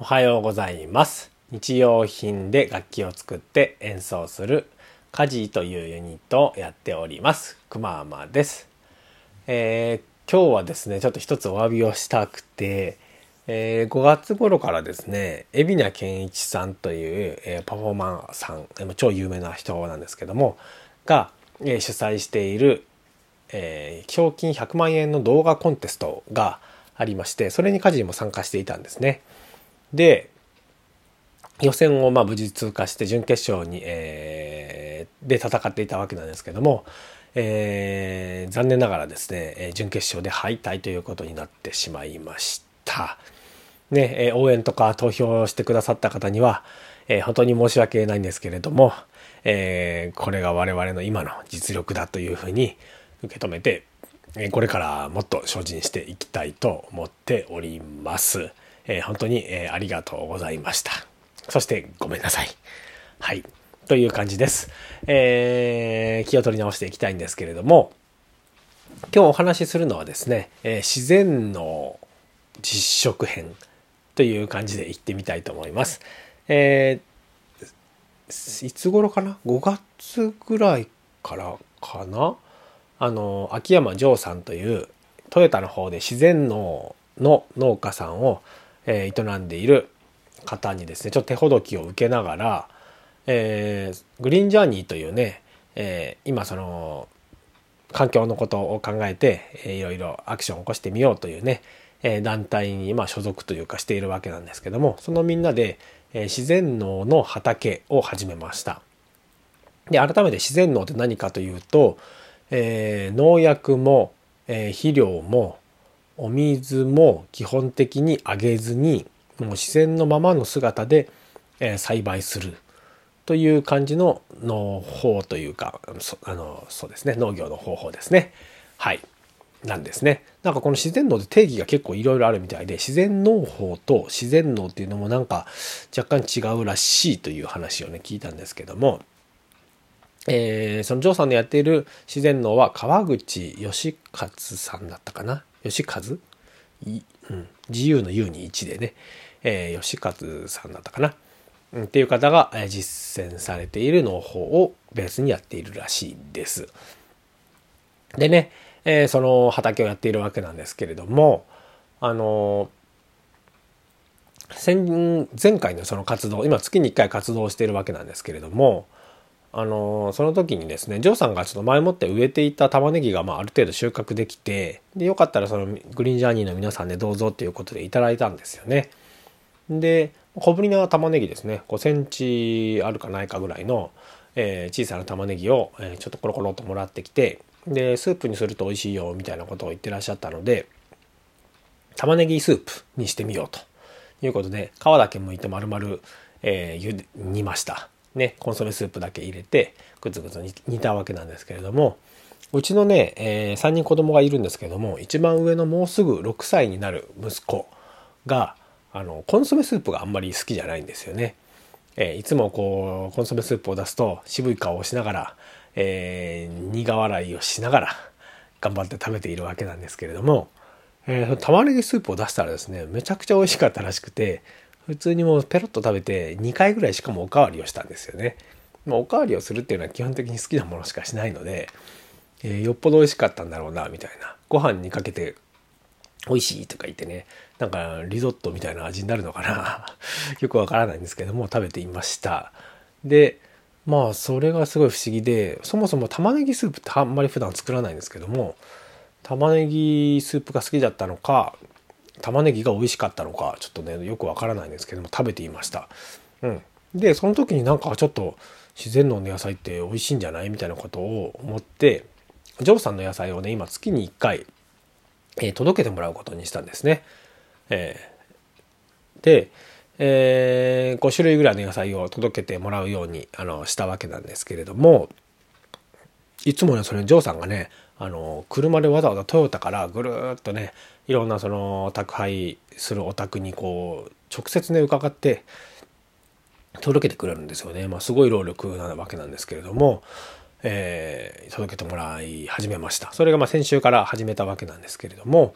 おはようございます。日用品で楽器を作って演奏するカジというユニットをやっております。くまーまです。えー今日はですね、ちょっと一つお詫びをしたくて、えー5月頃からですね、海老名健一さんという、えーパフォーマーさん、超有名な人なんですけども、が、えー主催している、えー賞金100万円の動画コンテストがありまして、それにカジも参加していたんですね。で、予選をまあ無事通過して準決勝に、えーで戦っていたわけなんですけども、えー残念ながらですね準決勝で敗退ということになってしまいました。ね、応援とか投票してくださった方には、えー本当に申し訳ないんですけれども、えーこれが我々の今の実力だというふうに受け止めて、えこれからもっと精進していきたいと思っております。えー本当に、えーありがとうございました。そしてごめんなさい。はい。という感じです。えー気を取り直していきたいんですけれども、今日お話しするのはですね、えー自然の実食編という感じで行ってみたいと思います。えーいつ頃かな ?5 月ぐらいからかな？あの、秋山城さんというトヨタの方で自然農の農家さんを、え営んでいる方にですね、ちょっと手ほどきを受けながら、えーグリーンジャーニーというね、えー今その環境のことを考えて、いろいろアクションを起こしてみようというね、えー団体にまあ所属というかしているわけなんですけどもそのみんなで、え自然農の畑を始めました。で改めて自然農って何かというと、え農薬も、え肥料もお水も基本的にあげずにもう自然のままの姿で、え栽培する。という感じの農法というかそあのそうですね。農業の方法ですね。はい。なんですね。なんかこの自然農で定義が結構いろいろあるみたいで自然農法と自然農っていうのもなんか若干違うらしいという話をね聞いたんですけどもえーそのジョーさんのやっている自然農は川口義勝さんだったかな。義和？うん、自由の U に1でね、えー義和さんだったかな、うん、っていう方が、実践されている農法をベースにやっているらしいです。でね、えーその畑をやっているわけなんですけれどもあの先前回のその活動今月に1回活動しているわけなんですけれどもあのその時にですねジョーさんがちょっと前もって植えていた玉ねぎがまあある程度収穫できてでよかったらそのグリーンジャーニーの皆さんでどうぞっていうことでいただいたんですよね。で小ぶりな玉ねぎですね5センチあるかないかぐらいの、えー小さな玉ねぎを、えーちょっとコロコロともらってきてでスープにすると美味しいよみたいなことを言ってらっしゃったので玉ねぎスープにしてみようということで皮だけ剥いて丸々、えー、煮ました。ね、コンソメスープだけ入れてグツグツ煮たわけなんですけれどもうちのね、え3人子供がいるんですけども一番上のもうすぐ6歳になる息子があのコンソメスープがあんまり好きじゃないんですよね。えーいつもこうコンソメスープを出すと渋い顔をしながら、えー苦笑いをしながら頑張って食べているわけなんですけれども、えー玉ねぎスープを出したらですねめちゃくちゃ美味しかったらしくて普通にもうペロッと食べて2回ぐらいしかもおかわりをしたんですよね。まあ、おかわりをするっていうのは基本的に好きなものしかしないので、えーよっぽど美味しかったんだろうなみたいな。ご飯にかけて美味しいとか言ってねなんかリゾットみたいな味になるのかな。よくわからないんですけども食べていました。でまあそれがすごい不思議でそもそも玉ねぎスープってあんまり普段作らないんですけども玉ねぎスープが好きだったのか玉ねぎが美味しかったのかちょっとねよくわからないんですけども食べていましたうんでその時になんかちょっと自然農の野菜って美味しいんじゃないみたいなことを思ってジョーさんの野菜をね今月に1回えー届けてもらうことにしたんですね。えーで、えー5種類ぐらいの野菜を届けてもらうようにあのしたわけなんですけれどもいつもねそれジョーさんがねあの車でわざわざトヨタからぐるっとねいろんなその宅配するお宅にこう直接ね伺って届けてくれるんですよね。まあ、すごい労力なわけなんですけれども、えー届けてもらい始めました。それがまあ先週から始めたわけなんですけれども、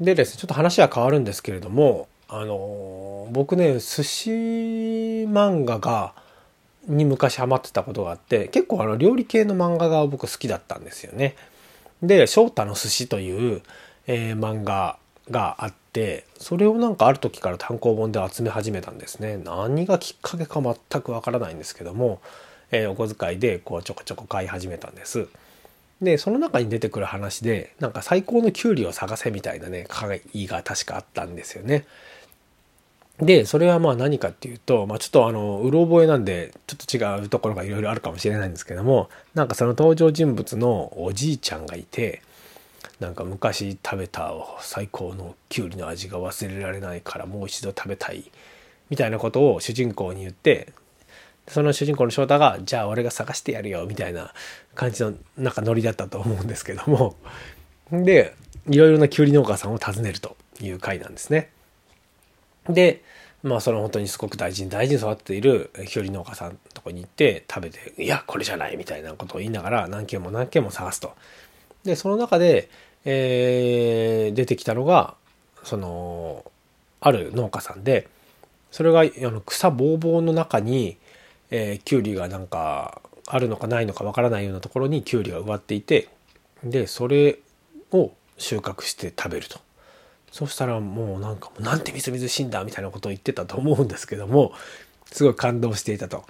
でですね、ちょっと話は変わるんですけれども、あの僕ね寿司漫画がに昔ハマってたことがあって結構あの料理系の漫画が僕好きだったんですよね。で「翔太の寿司」という、えー、漫画があってそれをなんかある時から単行本で集め始めたんですね。何がきっかけか全くわからないんですけども、えー、お小遣いでこうちょこちょこ買い始めたんです。でその中に出てくる話でなんか最高のキュウリを探せみたいなね会が確かあったんですよね。でそれはまあ何かっていうと、まあ、ちょっとあのうろ覚えなんでちょっと違うところがいろいろあるかもしれないんですけどもなんかその登場人物のおじいちゃんがいてなんか昔食べた最高のきゅうりの味が忘れられないからもう一度食べたいみたいなことを主人公に言ってその主人公の翔太が「じゃあ俺が探してやるよ」みたいな感じのなんかノリだったと思うんですけどもでいろいろなきゅうり農家さんを訪ねるという回なんですね。で、まあその本当にすごく大事に大事に育っているきゅうり農家さんのとこに行って食べて、いや、これじゃないみたいなことを言いながら何軒も何軒も探すと。で、その中で、えー、出てきたのが、その、ある農家さんで、それがあの草ぼうぼうの中に、えー、きゅうりがなんかあるのかないのかわからないようなところにきゅうりが植わっていて、で、それを収穫して食べると。そしたらもうなんかなんてみずみずしいんだみたいなことを言ってたと思うんですけどもすごい感動していたと。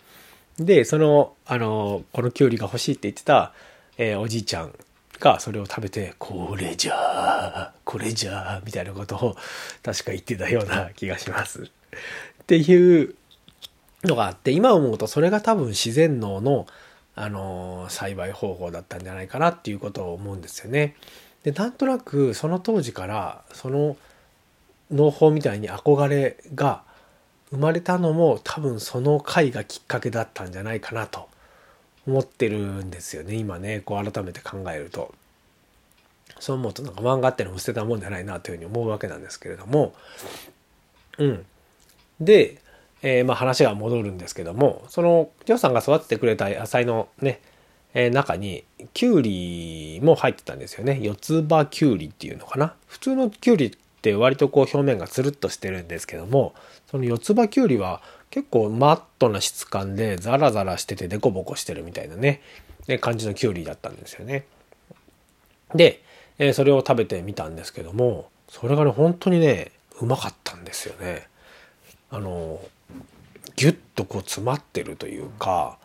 でそのあのこのきゅうりが欲しいって言ってた、えー、おじいちゃんがそれを食べて「これじゃあこれじゃあ」みたいなことを確か言ってたような気がします。っていうのがあって今思うとそれが多分自然農のあの栽培方法だったんじゃないかなっていうことを思うんですよね。でなんとなくその当時からその農法みたいに憧れが生まれたのも多分その回がきっかけだったんじゃないかなと思ってるんですよね今ねこう改めて考えると。そう思うとなんか漫画ってのも捨てたもんじゃないなというふうに思うわけなんですけれどもうんで、えー、まあ話が戻るんですけどもそのジョーさんが育ててくれた野菜のねえ、中にきゅうりも入ってたんですよね。四つ葉きゅうりっていうのかな。普通のきゅうりって割とこう表面がつるっとしてるんですけどもその四つ葉きゅうりは結構マットな質感でザラザラしててデコボコしてるみたいなね感じのきゅうりだったんですよね。で、え、それを食べてみたんですけどもそれがね本当にねうまかったんですよね。あのギュッとこう詰まってるというか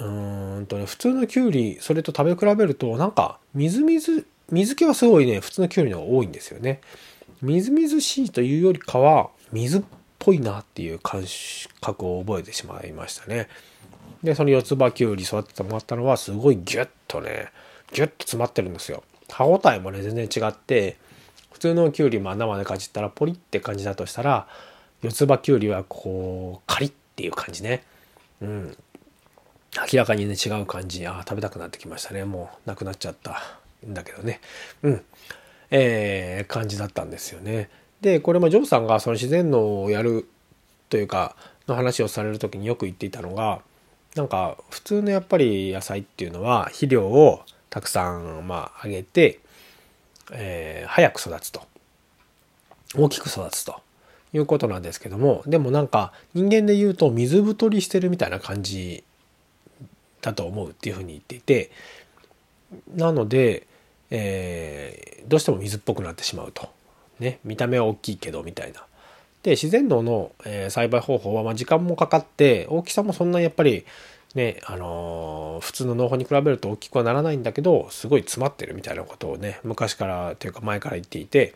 うんとね普通のきゅうりそれと食べ比べるとなんかみずみず水気はすごいね普通のきゅうりの方が多いんですよね。みずみずしいというよりかは水っぽいなっていう感覚を覚えてしまいましたね。でその四つ葉きゅうり育ててもらったのはすごいギュッとねギュッと詰まってるんですよ。歯応えもね全然違って普通のきゅうりも生でかじったらポリって感じだとしたら四つ葉きゅうりはこうカリッっていう感じね。うん。明らかにね違う感じ。あ食べたくなってきましたね。もうなくなっちゃった。んだけどね。うん。えー、感じだったんですよね。でこれもジョーさんがその自然農をやるというかの話をされる時によく言っていたのがなんか普通のやっぱり野菜っていうのは肥料をたくさんまああげて、えー、早く育つと。大きく育つと。いうことなんですけども。でもなんか人間で言うと水太りしてるみたいな感じだと思うっていうふうに言っていてなので、えー、どうしても水っぽくなってしまうと。ね、見た目は大きいけどみたいな。で自然農の、え、栽培方法は、ま、時間もかかって大きさもそんなにやっぱりねあのー、普通の農法に比べると大きくはならないんだけどすごい詰まってるみたいなことをね昔からというか前から言っていて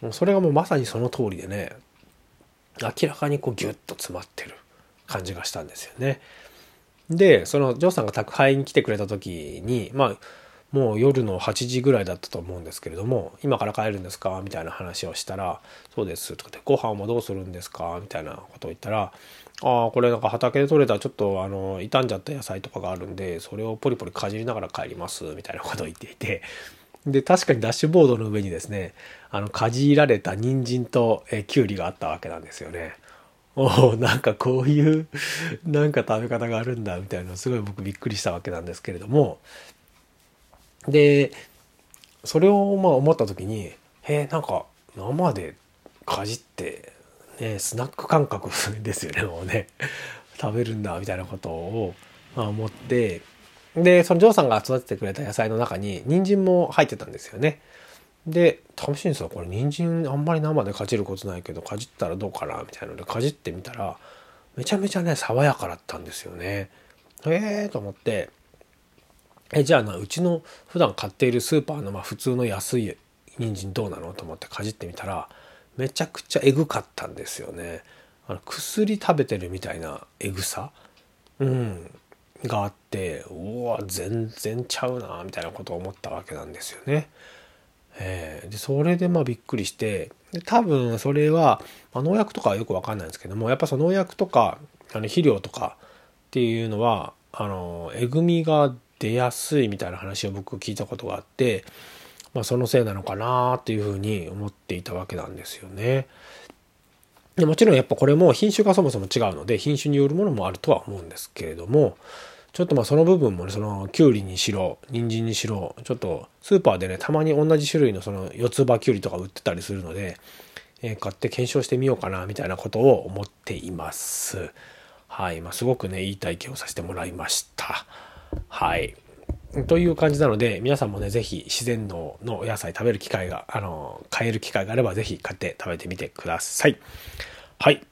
もうそれがもうまさにその通りでね明らかにこうギュッと詰まってる感じがしたんですよね。でそのジョーさんが宅配に来てくれた時にまあもう夜の8時ぐらいだったと思うんですけれども「今から帰るんですか?」みたいな話をしたら「そうです」とかで「ご飯もどうするんですか?」みたいなことを言ったら「ああこれなんか畑で採れたちょっとあの傷んじゃった野菜とかがあるんでそれをポリポリかじりながら帰ります」みたいなことを言っていてで確かにダッシュボードの上にですねあのかじられた人参とえきゅうりがあったわけなんですよね。おおなんかこういう なんか食べ方があるんだみたいなすごい僕びっくりしたわけなんですけれどもでそれをまあ思った時にへえんか生でかじってね、スナック感覚 ですよね、もうね。食べるんだ、みたいなことを、まあ、思って、で、そのジョーさんが育ててくれた野菜の中に、人参も入ってたんですよね。で、試しにさ、これ人参あんまり生でかじることないけど、かじったらどうかなみたいなので、かじってみたら、めちゃめちゃね、爽やかだったんですよね。へえと思って、え、じゃあな、うちの普段買っているスーパーのまあ普通の安い人参どうなの？と思ってかじってみたら、めちゃくちゃエグかったんですよね。あの薬食べてるみたいなエグさ？うんがあってうわ全然ちゃうなみたいなことを思ったわけなんですよね。えー、でそれでまあびっくりしてで多分それは、まあ、農薬とかはよく分かんないんですけどもやっぱその農薬とかあの肥料とかっていうのはあのえぐみが出やすいみたいな話を僕聞いたことがあって、まあ、そのせいなのかなっていうふうに思っていたわけなんですよね。でもちろんやっぱこれも品種がそもそも違うので品種によるものもあるとは思うんですけれどもちょっとまあその部分もねそのきゅうりにしろ人参にしろちょっとスーパーでねたまに同じ種類のその四つ葉きゅうりとか売ってたりするので、えー、買って検証してみようかなみたいなことを思っています。はい、まあ、すごくねいい体験をさせてもらいました。はい。という感じなので、皆さんもね、ぜひ自然農のお野菜食べる機会が、あの、買える機会があれば、ぜひ買って食べてみてください。はい。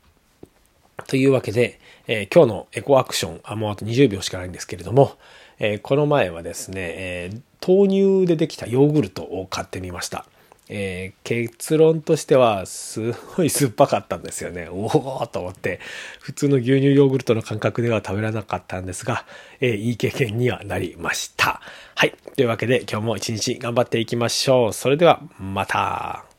というわけで、えー、今日のエコアクション、あ、もうあと20秒しかないんですけれども、えー、この前はですね、え、豆乳でできたヨーグルトを買ってみました。え、結論としてはすごい酸っぱかったんですよね。おおと思って、普通の牛乳ヨーグルトの感覚では食べられなかったんですが、え、いい経験にはなりました。はい。というわけで今日も一日頑張っていきましょう。それではまた。